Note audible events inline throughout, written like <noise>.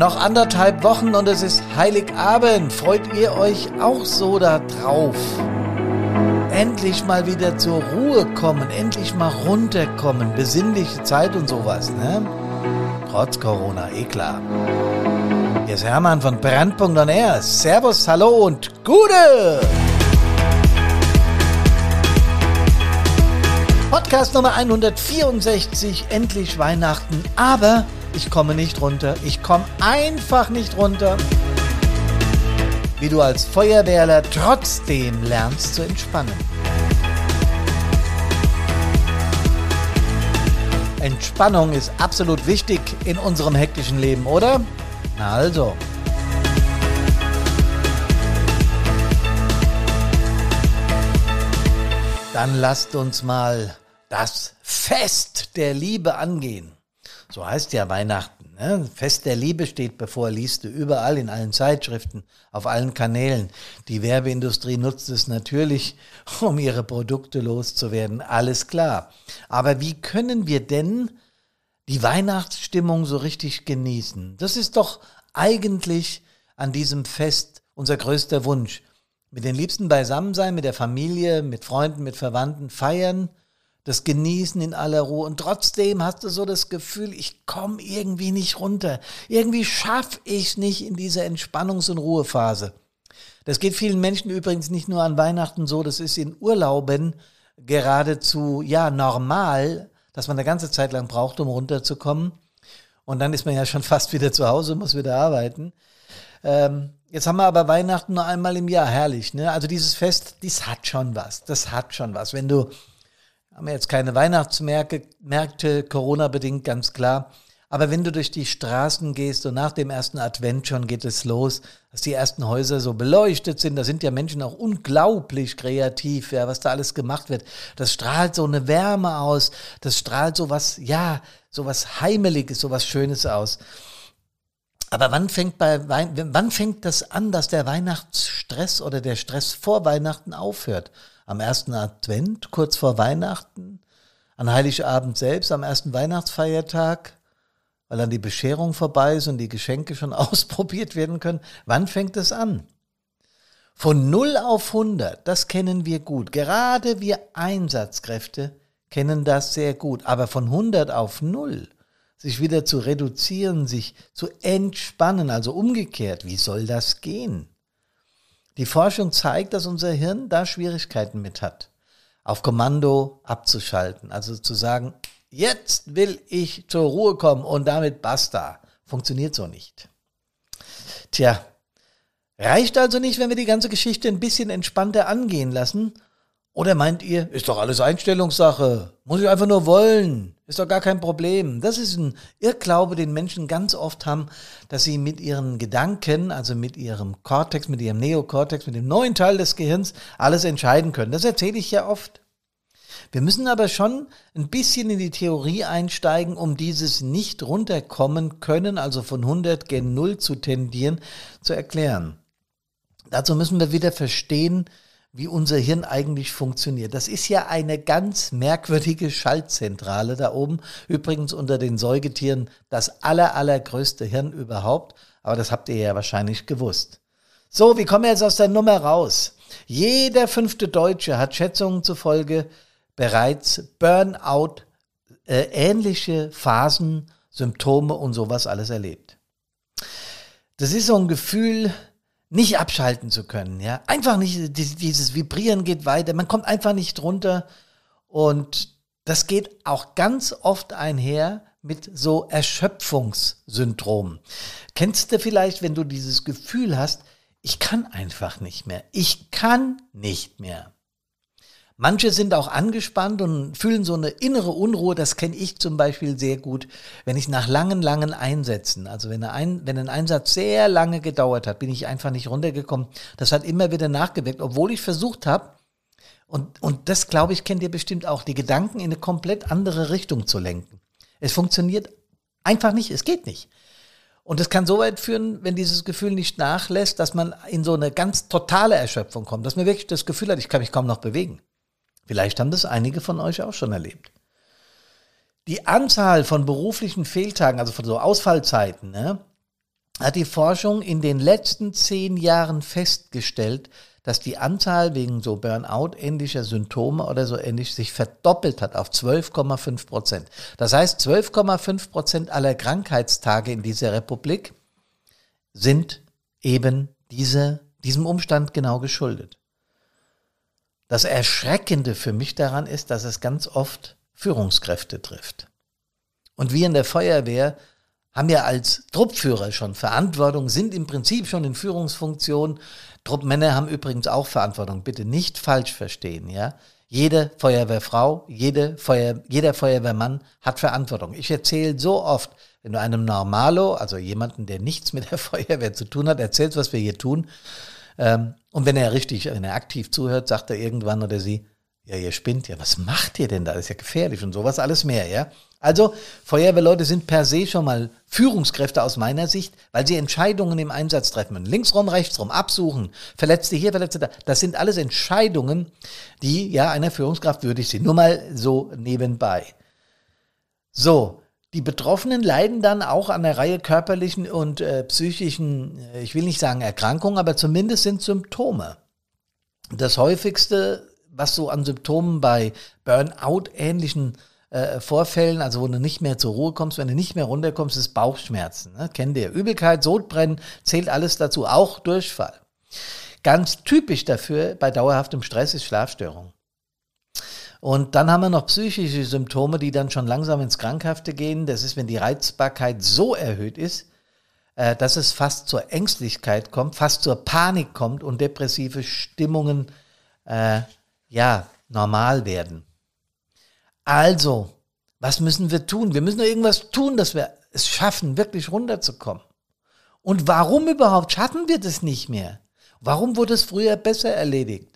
Noch anderthalb Wochen und es ist Heiligabend. Freut ihr euch auch so da drauf? Endlich mal wieder zur Ruhe kommen, endlich mal runterkommen, besinnliche Zeit und sowas, ne? Trotz Corona, eh klar. Hier ist Hermann von Brandpunkt on Air. Servus, hallo und Gute! Podcast Nummer 164, endlich Weihnachten, aber ich komme nicht runter. Ich komme einfach nicht runter. Wie du als Feuerwehrler trotzdem lernst zu entspannen. Entspannung ist absolut wichtig in unserem hektischen Leben, oder? Na also. Dann lasst uns mal das Fest der Liebe angehen. So heißt ja Weihnachten. Ne? Fest der Liebe steht bevor, liest du überall in allen Zeitschriften, auf allen Kanälen. Die Werbeindustrie nutzt es natürlich, <laughs> um ihre Produkte loszuwerden. Alles klar. Aber wie können wir denn die Weihnachtsstimmung so richtig genießen? Das ist doch eigentlich an diesem Fest unser größter Wunsch. Mit den Liebsten beisammen sein, mit der Familie, mit Freunden, mit Verwandten feiern das Genießen in aller Ruhe. Und trotzdem hast du so das Gefühl, ich komme irgendwie nicht runter. Irgendwie schaffe ich es nicht in dieser Entspannungs- und Ruhephase. Das geht vielen Menschen übrigens nicht nur an Weihnachten so, das ist in Urlauben geradezu, ja, normal, dass man eine ganze Zeit lang braucht, um runterzukommen. Und dann ist man ja schon <laughs> fast wieder zu Hause, muss wieder arbeiten. Ähm, jetzt haben wir aber Weihnachten nur einmal im Jahr, herrlich. Ne? Also dieses Fest, das hat schon was. Das hat schon was. Wenn du haben wir jetzt keine Weihnachtsmärkte, Märkte, Corona-bedingt, ganz klar. Aber wenn du durch die Straßen gehst und nach dem ersten Advent schon geht es los, dass die ersten Häuser so beleuchtet sind, da sind ja Menschen auch unglaublich kreativ, ja, was da alles gemacht wird. Das strahlt so eine Wärme aus, das strahlt so was, ja, so was Heimeliges, so was Schönes aus. Aber wann fängt bei Wein, wann fängt das an, dass der Weihnachtsstress oder der Stress vor Weihnachten aufhört? Am ersten Advent, kurz vor Weihnachten, an Heiligabend selbst, am ersten Weihnachtsfeiertag, weil dann die Bescherung vorbei ist und die Geschenke schon <laughs> ausprobiert werden können. Wann fängt es an? Von 0 auf 100, das kennen wir gut. Gerade wir Einsatzkräfte kennen das sehr gut. Aber von 100 auf 0, sich wieder zu reduzieren, sich zu entspannen, also umgekehrt, wie soll das gehen? Die Forschung zeigt, dass unser Hirn da Schwierigkeiten mit hat, auf Kommando abzuschalten. Also zu sagen, jetzt will ich zur Ruhe kommen und damit basta. Funktioniert so nicht. Tja, reicht also nicht, wenn wir die ganze Geschichte ein bisschen entspannter angehen lassen oder meint ihr, ist doch alles Einstellungssache, muss ich einfach nur wollen, ist doch gar kein Problem. Das ist ein Irrglaube, den Menschen ganz oft haben, dass sie mit ihren Gedanken, also mit ihrem Cortex, mit ihrem Neokortex, mit dem neuen Teil des Gehirns alles entscheiden können. Das erzähle ich ja oft. Wir müssen aber schon ein bisschen in die Theorie einsteigen, um dieses nicht runterkommen können, also von 100 gen 0 zu tendieren, zu erklären. Dazu müssen wir wieder verstehen, wie unser Hirn eigentlich funktioniert. Das ist ja eine ganz merkwürdige Schaltzentrale da oben. Übrigens unter den Säugetieren das aller, allergrößte Hirn überhaupt. Aber das habt ihr ja wahrscheinlich gewusst. So, wie kommen wir jetzt aus der Nummer raus? Jeder fünfte Deutsche hat Schätzungen zufolge bereits Burnout, äh, ähnliche Phasen, Symptome und sowas alles erlebt. Das ist so ein Gefühl, nicht abschalten zu können, ja. Einfach nicht, dieses Vibrieren geht weiter, man kommt einfach nicht runter und das geht auch ganz oft einher mit so Erschöpfungssyndrom. Kennst du vielleicht, wenn du dieses Gefühl hast, ich kann einfach nicht mehr, ich kann nicht mehr. Manche sind auch angespannt und fühlen so eine innere Unruhe. Das kenne ich zum Beispiel sehr gut, wenn ich nach langen, langen Einsätzen, also wenn ein, wenn ein Einsatz sehr lange gedauert hat, bin ich einfach nicht runtergekommen. Das hat immer wieder nachgewirkt, obwohl ich versucht habe, und, und das, glaube ich, kennt ihr bestimmt auch, die Gedanken in eine komplett andere Richtung zu lenken. Es funktioniert einfach nicht, es geht nicht. Und es kann so weit führen, wenn dieses Gefühl nicht nachlässt, dass man in so eine ganz totale Erschöpfung kommt, dass man wirklich das Gefühl hat, ich kann mich kaum noch bewegen. Vielleicht haben das einige von euch auch schon erlebt. Die Anzahl von beruflichen Fehltagen, also von so Ausfallzeiten, ne, hat die Forschung in den letzten zehn Jahren festgestellt, dass die Anzahl wegen so Burnout-ähnlicher Symptome oder so ähnlich sich verdoppelt hat auf 12,5 Prozent. Das heißt, 12,5 Prozent aller Krankheitstage in dieser Republik sind eben diese, diesem Umstand genau geschuldet. Das Erschreckende für mich daran ist, dass es ganz oft Führungskräfte trifft. Und wir in der Feuerwehr haben ja als Truppführer schon Verantwortung, sind im Prinzip schon in Führungsfunktion. Truppmänner haben übrigens auch Verantwortung. Bitte nicht falsch verstehen, ja. Jede Feuerwehrfrau, jede Feuer, jeder Feuerwehrmann hat Verantwortung. Ich erzähle so oft, wenn du einem Normalo, also jemanden, der nichts mit der <laughs> Feuerwehr zu tun hat, erzählst, was wir hier tun, und wenn er richtig, wenn er aktiv zuhört, sagt er irgendwann oder sie, ja, ihr spinnt ja, was macht ihr denn da? Das ist ja gefährlich und sowas alles mehr, ja. Also Feuerwehrleute sind per se schon mal Führungskräfte aus meiner Sicht, weil sie Entscheidungen im Einsatz treffen. Linksrum, rechtsrum, absuchen, Verletzte hier, Verletzte da. Das sind alles Entscheidungen, die ja einer Führungskraft würdig sind. Nur mal so nebenbei. So, die Betroffenen leiden dann auch an einer Reihe körperlichen und äh, psychischen, äh, ich will nicht sagen Erkrankungen, aber zumindest sind Symptome. Das häufigste, was so an Symptomen bei Burnout-ähnlichen äh, Vorfällen, also wo du nicht mehr zur Ruhe kommst, wenn du nicht mehr runterkommst, ist Bauchschmerzen. Ne? Kennt ihr? Übelkeit, Sodbrennen, zählt alles dazu, auch Durchfall. Ganz typisch dafür bei dauerhaftem Stress ist Schlafstörung. Und dann haben wir noch psychische Symptome, die dann schon langsam ins Krankhafte gehen. Das ist, wenn die Reizbarkeit so erhöht ist, äh, dass es fast zur Ängstlichkeit kommt, fast zur Panik kommt und depressive Stimmungen äh, ja normal werden. Also, was müssen wir tun? Wir müssen irgendwas tun, dass wir es schaffen, wirklich runterzukommen. Und warum überhaupt schaffen wir das nicht mehr? Warum wurde es früher besser erledigt?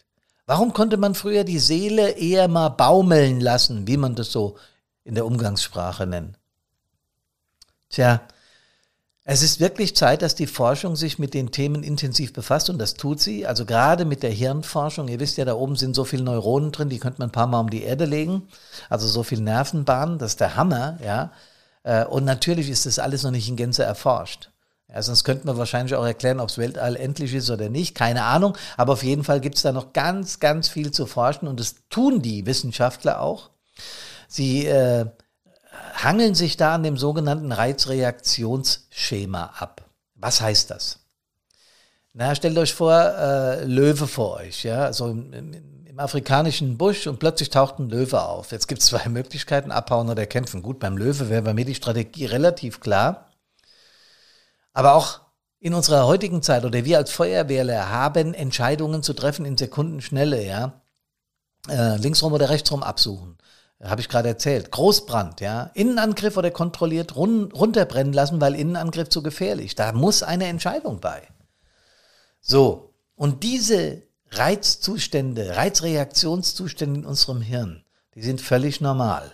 Warum konnte man früher die Seele eher mal baumeln lassen, wie man das so in der Umgangssprache nennt? Tja, es ist wirklich Zeit, dass die Forschung sich mit den Themen intensiv befasst und das tut sie. Also gerade mit der Hirnforschung. Ihr wisst ja, da oben sind so viele Neuronen drin, die könnte man ein paar Mal um die Erde legen. Also so viel Nervenbahnen, das ist der Hammer, ja. Äh, und natürlich ist das alles noch nicht in Gänze erforscht. Ja, sonst könnte man wahrscheinlich auch erklären, ob das Weltall endlich ist oder nicht. Keine Ahnung. Aber auf jeden Fall gibt es da noch ganz, ganz viel zu forschen und das tun die Wissenschaftler auch. Sie äh, hangeln sich da an dem sogenannten Reizreaktionsschema ab. Was heißt das? Na, stellt euch vor, äh, Löwe vor euch, ja, so im, im, im, afrikanischen Busch und plötzlich taucht ein Löwe auf. Jetzt gibt es zwei <laughs> Möglichkeiten, abhauen oder kämpfen. Gut, beim Löwe wäre bei mir die Strategie relativ klar. Aber auch in unserer heutigen Zeit oder wir als Feuerwehrler haben Entscheidungen zu treffen in Sekundenschnelle, ja. Äh, linksrum oder rechtsrum absuchen habe ich gerade erzählt, Großbrand, ja, Innenangriff oder kontrolliert run runterbrennen lassen, weil Innenangriff zu gefährlich. Da muss eine Entscheidung bei. So, und diese Reizzustände, Reizreaktionszustände in unserem Hirn, die sind völlig normal,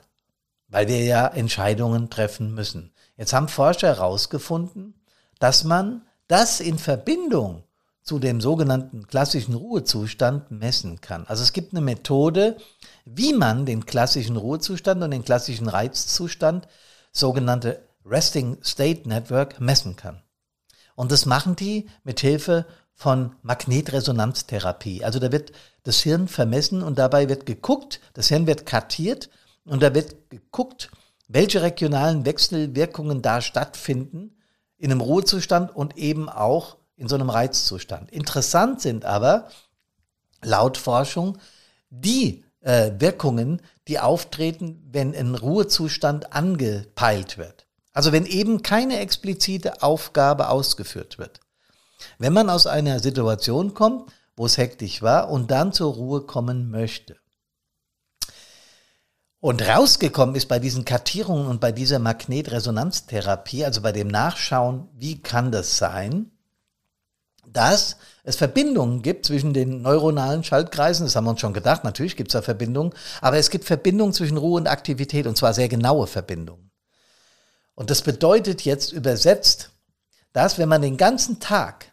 weil wir ja Entscheidungen treffen müssen. Jetzt haben Forscher herausgefunden, dass man das in Verbindung zu dem sogenannten klassischen Ruhezustand messen kann. Also es gibt eine Methode, wie man den klassischen Ruhezustand und den klassischen Reizzustand, sogenannte Resting State Network, messen kann. Und das machen die mit Hilfe von Magnetresonanztherapie. Also da wird das Hirn vermessen und dabei wird geguckt, das Hirn wird kartiert und da wird geguckt, welche regionalen Wechselwirkungen da stattfinden in einem Ruhezustand und eben auch in so einem Reizzustand. Interessant sind aber laut Forschung die äh, Wirkungen, die auftreten, wenn ein Ruhezustand angepeilt wird. Also wenn eben keine explizite Aufgabe ausgeführt wird. Wenn man aus einer Situation kommt, wo es hektisch war und dann zur Ruhe kommen möchte. Und rausgekommen ist bei diesen Kartierungen und bei dieser Magnetresonanztherapie, also bei dem Nachschauen, wie kann das sein, dass es Verbindungen gibt zwischen den neuronalen Schaltkreisen. Das haben wir uns schon gedacht. Natürlich gibt es da Verbindungen. Aber es gibt Verbindungen zwischen Ruhe und Aktivität und zwar sehr genaue Verbindungen. Und das bedeutet jetzt übersetzt, dass wenn man den ganzen Tag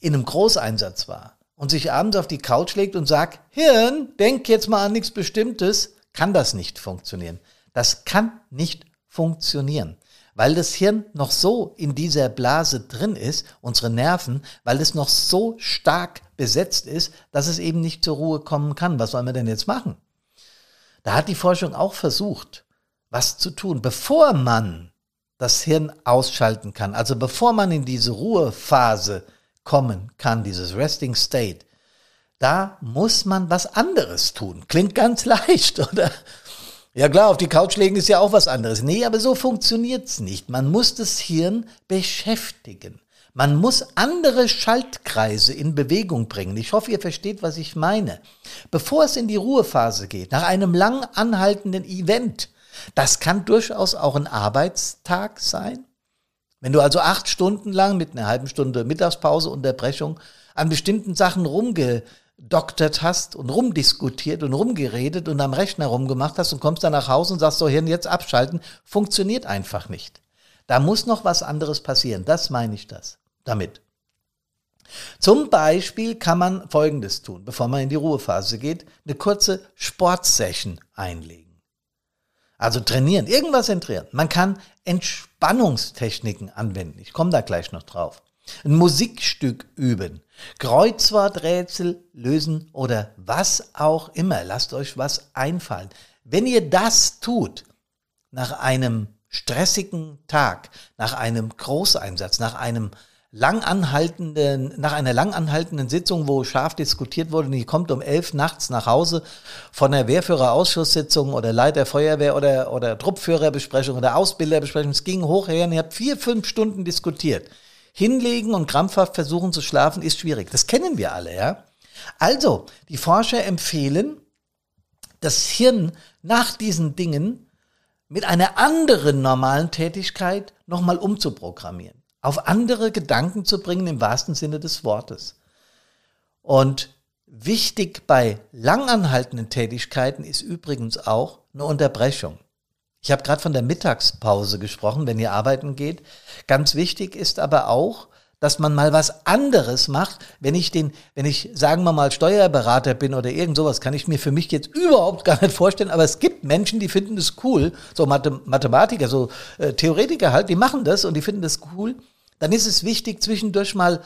in einem Großeinsatz war und sich abends auf die Couch legt und sagt, Hirn, denk jetzt mal an nichts Bestimmtes, kann das nicht funktionieren. Das kann nicht funktionieren. weil das Hirn noch so in dieser Blase drin ist, unsere Nerven, weil es noch so stark besetzt ist, dass es eben nicht zur Ruhe kommen kann. Was sollen wir denn jetzt machen? Da hat die Forschung auch versucht, was zu tun, bevor man das Hirn ausschalten kann, also bevor man in diese Ruhephase kommen kann, dieses Resting State, da muss man was anderes tun. Klingt ganz <laughs> leicht, oder? Ja klar, auf die Couch legen ist ja auch was anderes. Nee, aber so funktioniert's nicht. Man muss das Hirn beschäftigen. Man muss andere Schaltkreise in Bewegung bringen. Ich hoffe, ihr versteht, was ich meine. Bevor es in die Ruhephase geht, nach einem lang anhaltenden Event, das kann durchaus auch ein Arbeitstag sein. Wenn du also acht Stunden lang mit einer halben Stunde Mittagspause, Unterbrechung an bestimmten Sachen rumge doktert hast und rumdiskutiert und rumgeredet und am Rechner rumgemacht hast und kommst dann nach Hause und sagst so, Hirn jetzt abschalten, funktioniert einfach nicht. Da muss noch was anderes passieren. Das meine ich das damit. Zum Beispiel kann man Folgendes tun, bevor man in die Ruhephase geht, eine kurze Sportsession einlegen. Also trainieren, irgendwas entrieren. Man kann Entspannungstechniken anwenden. Ich komme da gleich noch drauf. Ein Musikstück üben. Kreuzworträtsel lösen oder was auch immer. Lasst euch was einfallen. Wenn ihr das tut, nach einem stressigen Tag, nach einem Großeinsatz, nach einem langanhaltenden, nach einer langanhaltenden Sitzung, wo scharf diskutiert wurde, und ihr kommt um elf nachts nach Hause von der Wehrführerausschusssitzung oder Leiter Feuerwehr oder, oder Truppführerbesprechung oder Ausbilderbesprechung, es ging hoch her und ihr habt vier, fünf Stunden diskutiert hinlegen und krampfhaft versuchen zu schlafen, ist schwierig. Das kennen wir alle, ja. Also, die Forscher empfehlen, das Hirn nach diesen Dingen mit einer anderen normalen Tätigkeit nochmal umzuprogrammieren. Auf andere Gedanken zu bringen im wahrsten Sinne des Wortes. Und wichtig bei langanhaltenden Tätigkeiten ist übrigens auch eine Unterbrechung. Ich habe gerade von der Mittagspause gesprochen, wenn ihr arbeiten geht. Ganz wichtig ist aber auch, dass man mal was anderes macht. Wenn ich den, wenn ich, sagen wir mal, Steuerberater bin oder irgend sowas, kann ich mir für mich jetzt überhaupt gar nicht vorstellen. Aber es gibt Menschen, die finden das cool. So Mathematiker, so äh, Theoretiker halt, die machen das und die finden das cool. Dann ist es wichtig, zwischendurch mal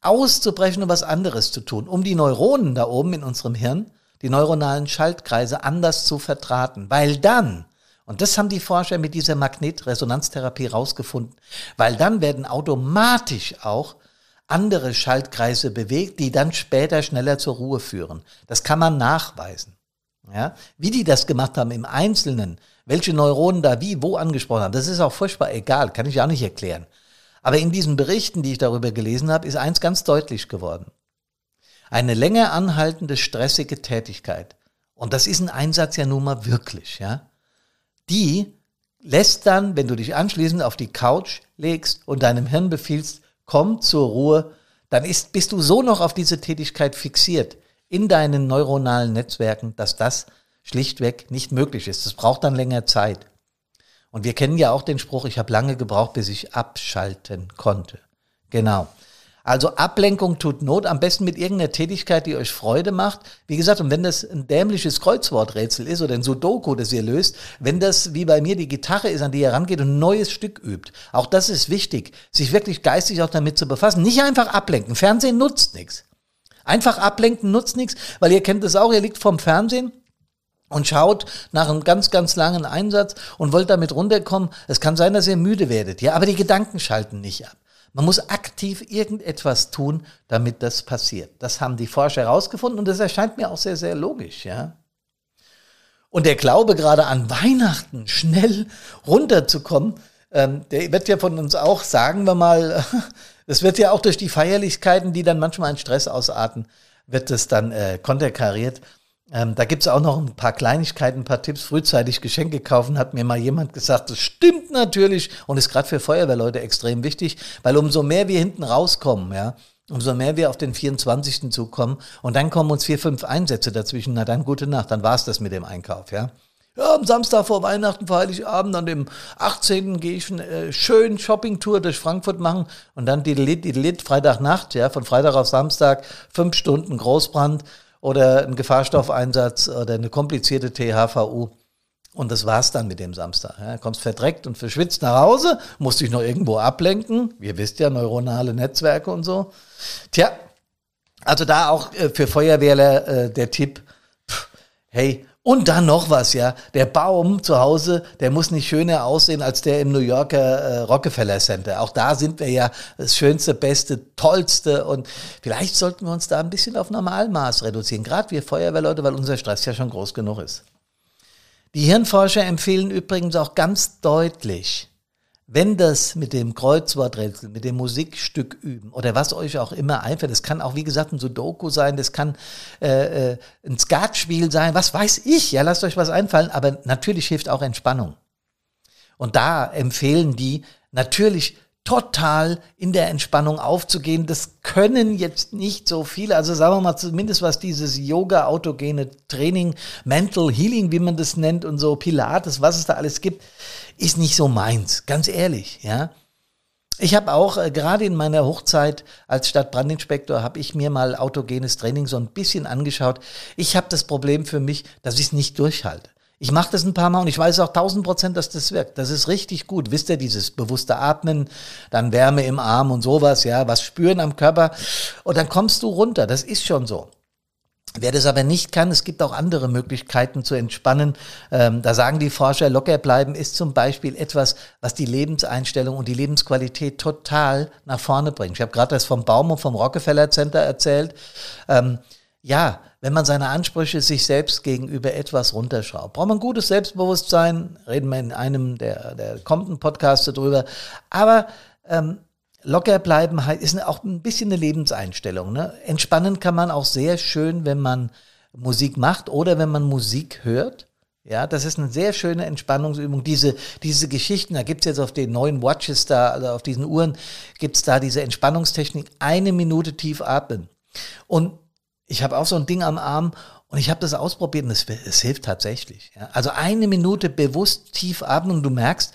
auszubrechen und was anderes zu tun, um die Neuronen da oben in unserem Hirn, die neuronalen Schaltkreise anders zu vertraten. Weil dann und das haben die Forscher mit dieser Magnetresonanztherapie rausgefunden, weil dann werden automatisch auch andere Schaltkreise bewegt, die dann später schneller zur Ruhe führen. Das kann man nachweisen. Ja? Wie die das gemacht haben im Einzelnen, welche Neuronen da wie, wo angesprochen haben, das ist auch furchtbar egal, kann ich auch nicht erklären. Aber in diesen Berichten, die ich darüber gelesen habe, ist eins ganz deutlich geworden. Eine länger anhaltende, stressige Tätigkeit. Und das ist ein Einsatz ja nun mal wirklich, ja die lässt dann, wenn du dich anschließend auf die Couch legst und deinem Hirn befiehlst, komm zur Ruhe, dann ist, bist du so noch auf diese Tätigkeit fixiert in deinen neuronalen Netzwerken, dass das schlichtweg nicht möglich ist. Das braucht dann länger Zeit. Und wir kennen ja auch den Spruch, ich habe lange gebraucht, bis ich abschalten konnte. Genau. Also Ablenkung tut Not, am besten mit irgendeiner Tätigkeit, die euch Freude macht. Wie gesagt, und wenn das ein dämliches Kreuzworträtsel ist oder ein Sudoku, das ihr löst, wenn das wie bei mir die Gitarre ist, an die ihr rangeht und ein neues Stück übt, auch das ist wichtig, sich wirklich geistig auch damit zu befassen. Nicht einfach ablenken. Fernsehen nutzt nichts. Einfach ablenken nutzt nichts, weil ihr kennt das auch, ihr liegt vorm Fernsehen und schaut nach einem ganz, ganz langen Einsatz und wollt damit runterkommen. Es kann sein, dass ihr müde werdet, ja, aber die Gedanken schalten nicht ab. Man muss aktiv irgendetwas tun, damit das passiert. Das haben die Forscher herausgefunden und das erscheint mir auch sehr, sehr logisch, ja. Und der Glaube gerade an Weihnachten schnell runterzukommen, ähm, der wird ja von uns auch, sagen wir mal, <laughs> es wird ja auch durch die Feierlichkeiten, die dann manchmal in Stress ausarten, wird es dann äh, konterkariert. Ähm, da gibt's auch noch ein paar Kleinigkeiten, ein paar Tipps. Frühzeitig Geschenke kaufen, hat mir mal jemand gesagt. Das stimmt natürlich und ist gerade für Feuerwehrleute extrem wichtig, weil umso mehr wir hinten rauskommen, ja, umso mehr wir auf den 24. zukommen und dann kommen uns vier, fünf Einsätze dazwischen. Na dann gute Nacht, dann war's das mit dem Einkauf, ja. Ja, am Samstag vor Weihnachten, vor Heiligabend, an dem 18. gehe ich eine äh, schönen Shoppingtour durch Frankfurt machen und dann die Lit, die Lit, Freitagnacht, ja, von Freitag auf Samstag, fünf Stunden Großbrand oder ein Gefahrstoffeinsatz oder eine komplizierte THVU. Und das war's dann mit dem Samstag. Ja, kommst verdreckt und verschwitzt nach Hause, musst dich noch irgendwo ablenken. Ihr wisst ja, neuronale Netzwerke und so. Tja, also da auch äh, für Feuerwehrler äh, der Tipp, pff, hey, und dann noch was, ja. Der Baum zu Hause, der muss nicht schöner aussehen als der im New Yorker äh, Rockefeller Center. Auch da sind wir ja das Schönste, Beste, Tollste. Und vielleicht sollten wir uns da ein bisschen auf Normalmaß reduzieren. Gerade wir Feuerwehrleute, weil unser Stress ja schon groß genug ist. Die Hirnforscher empfehlen übrigens auch ganz deutlich, wenn das mit dem Kreuzworträtsel, mit dem Musikstück üben oder was euch auch immer einfällt, das kann auch wie gesagt ein Sudoku sein, das kann äh, äh, ein Skatspiel sein, was weiß ich, ja, lasst euch was einfallen, aber natürlich hilft auch Entspannung. Und da empfehlen die natürlich total in der Entspannung aufzugehen. Das können jetzt nicht so viele, also sagen wir mal zumindest was dieses Yoga-autogene Training, Mental Healing, wie man das nennt und so Pilates, was es da alles gibt, ist nicht so meins, ganz ehrlich, ja. Ich habe auch äh, gerade in meiner Hochzeit als Stadtbrandinspektor habe ich mir mal autogenes Training so ein bisschen angeschaut. Ich habe das Problem für mich, dass ich es nicht durchhalte. Ich mache das ein paar Mal und ich weiß auch tausend Prozent, dass das wirkt. Das ist richtig gut. Wisst ihr, dieses bewusste Atmen, dann Wärme im Arm und sowas, ja, was spüren am Körper und dann kommst du runter. Das ist schon so. Wer das aber nicht kann, es gibt auch andere Möglichkeiten zu entspannen. Ähm, da sagen die Forscher, locker bleiben ist zum Beispiel etwas, was die Lebenseinstellung und die Lebensqualität total nach vorne bringt. Ich habe gerade das vom Baum und vom Rockefeller Center erzählt. Ähm, ja, wenn man seine Ansprüche sich selbst gegenüber etwas runterschraubt, braucht man gutes Selbstbewusstsein. Reden wir in einem der, der kommenden Podcasts darüber. Aber ähm, locker bleiben ist auch ein bisschen eine Lebenseinstellung. Ne? Entspannen kann man auch sehr schön, wenn man Musik macht oder wenn man Musik hört. Ja, das ist eine sehr schöne Entspannungsübung. Diese, diese Geschichten, da gibt's jetzt auf den neuen Watches da, also auf diesen Uhren, gibt's da diese Entspannungstechnik, eine Minute tief atmen. Und ich habe auch so ein Ding am Arm und ich habe das ausprobiert und es, es hilft tatsächlich. Ja. Also eine Minute bewusst tief atmen und du merkst,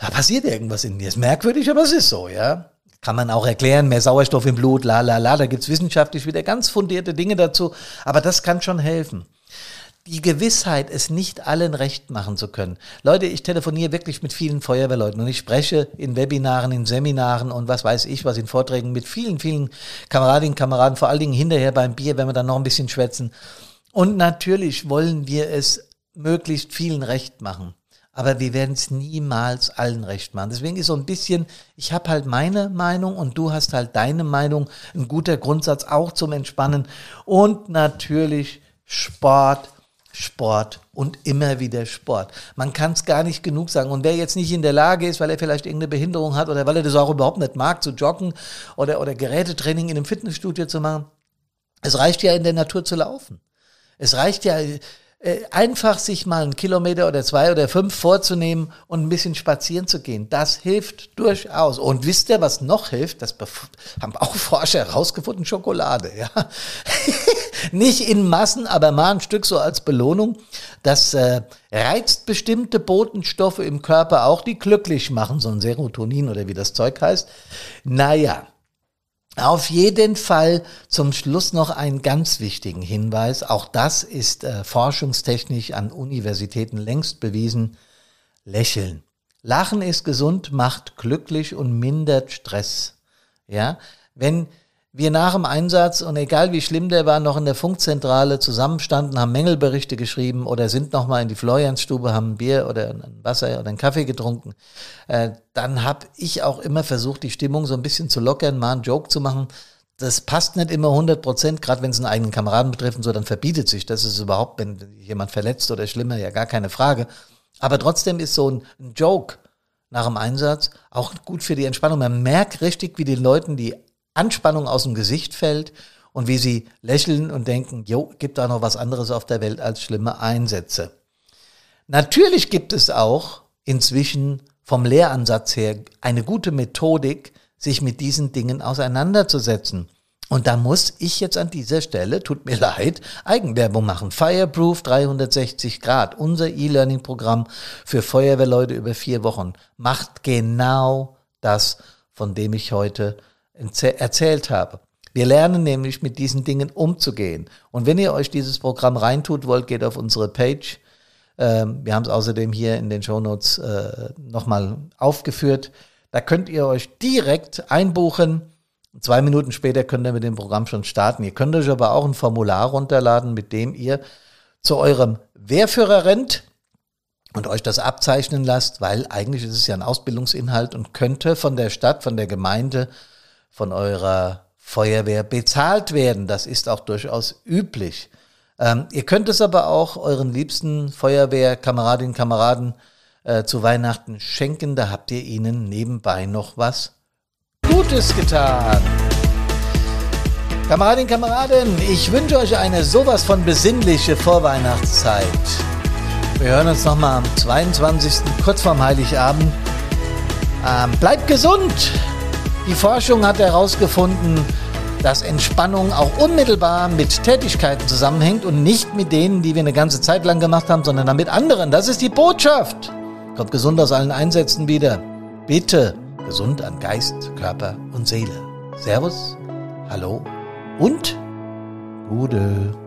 da passiert irgendwas in dir. Ist merkwürdig, aber es ist so, ja. Kann man auch erklären, mehr Sauerstoff im Blut, la la la, da gibt's wissenschaftlich wieder ganz fundierte Dinge dazu, aber das kann schon helfen. Die Gewissheit, es nicht allen recht machen zu können. Leute, ich telefoniere wirklich mit vielen Feuerwehrleuten und ich spreche in Webinaren, in Seminaren und was weiß ich was, in Vorträgen mit vielen, vielen Kameradinnen Kameraden, vor allen Dingen hinterher beim Bier, wenn wir dann noch ein bisschen schwätzen. Und natürlich wollen wir es möglichst vielen recht machen aber wir werden es niemals allen recht machen. Deswegen ist so ein bisschen, ich habe halt meine Meinung und du hast halt deine Meinung, ein guter Grundsatz auch zum Entspannen und natürlich Sport, Sport und immer wieder Sport. Man kann es gar nicht genug sagen. Und wer jetzt nicht in der Lage ist, weil er vielleicht irgendeine Behinderung hat oder weil er das auch überhaupt nicht mag, zu joggen oder, oder Gerätetraining in einem Fitnessstudio zu machen, es reicht ja in der Natur zu laufen. Es reicht ja, einfach sich mal einen Kilometer oder zwei oder fünf vorzunehmen und ein bisschen spazieren zu gehen. Das hilft durchaus. Und wisst ihr, was noch hilft? Das haben auch <laughs> Forscher herausgefunden, Schokolade. Ja? <laughs> Nicht in Massen, aber mal ein Stück so als Belohnung. Das äh, reizt bestimmte Botenstoffe im Körper auch, die glücklich machen, so ein Serotonin oder wie das Zeug heißt. Naja, auf jeden Fall zum Schluss noch einen ganz wichtigen Hinweis. Auch das ist äh, forschungstechnisch an Universitäten längst bewiesen. Lächeln. Lachen ist gesund, macht glücklich und mindert Stress. Ja, wenn wir nach dem Einsatz und egal wie schlimm der war, noch in der Funkzentrale zusammenstanden, haben Mängelberichte geschrieben oder sind nochmal in die Floriansstube, haben ein Bier oder ein Wasser oder einen Kaffee getrunken, äh, dann habe ich auch immer versucht, die Stimmung so ein bisschen zu lockern, mal einen Joke zu machen. Das passt nicht immer 100 Prozent, gerade wenn es einen eigenen Kameraden betrifft und so, dann verbietet sich das ist überhaupt, wenn jemand verletzt oder schlimmer, ja gar keine Frage. Aber trotzdem ist so ein, ein Joke nach dem Einsatz auch gut für die Entspannung. Man merkt richtig, wie den Leuten die Anspannung aus dem Gesicht fällt und wie sie lächeln und denken, jo, gibt da noch was anderes auf der Welt als schlimme Einsätze. Natürlich gibt es auch inzwischen vom Lehransatz her eine gute Methodik, sich mit diesen Dingen auseinanderzusetzen. Und da muss ich jetzt an dieser Stelle, tut mir leid, Eigenwerbung machen. Fireproof 360 Grad, unser E-Learning-Programm für Feuerwehrleute über vier Wochen, macht genau das, von dem ich heute erzählt habe. Wir lernen nämlich mit diesen Dingen umzugehen. Und wenn ihr euch dieses Programm reintut wollt, geht auf unsere Page Ähm, wir haben es außerdem hier in den Shownotes äh, nochmal aufgeführt. Da könnt ihr euch direkt einbuchen. Zwei Minuten später könnt ihr mit dem Programm schon starten. Ihr könnt euch aber auch ein Formular runterladen, mit dem ihr zu eurem Wehrführer rennt und euch das abzeichnen lasst, weil eigentlich ist es ja ein Ausbildungsinhalt und könnte von der Stadt, von der Gemeinde, von eurer Feuerwehr bezahlt werden. Das ist auch durchaus üblich. Ähm, ihr könnt es aber auch euren liebsten Feuerwehrkameradinnen und Kameraden äh, zu Weihnachten schenken. Da habt ihr ihnen nebenbei noch was Gutes getan. Kameradinnen, Kameraden, ich wünsche euch eine sowas von besinnliche Vorweihnachtszeit. Wir hören uns nochmal am 22. kurz vorm Heiligabend. Ähm, bleibt gesund! Die Forschung hat herausgefunden, dass Entspannung auch unmittelbar mit Tätigkeiten zusammenhängt und nicht mit denen, die wir eine ganze Zeit lang gemacht haben, sondern dann mit anderen. Das ist die Botschaft. Kommt gesund aus allen Einsätzen wieder. Bitte gesund an Geist, Körper und Seele. Servus, hallo und Gude.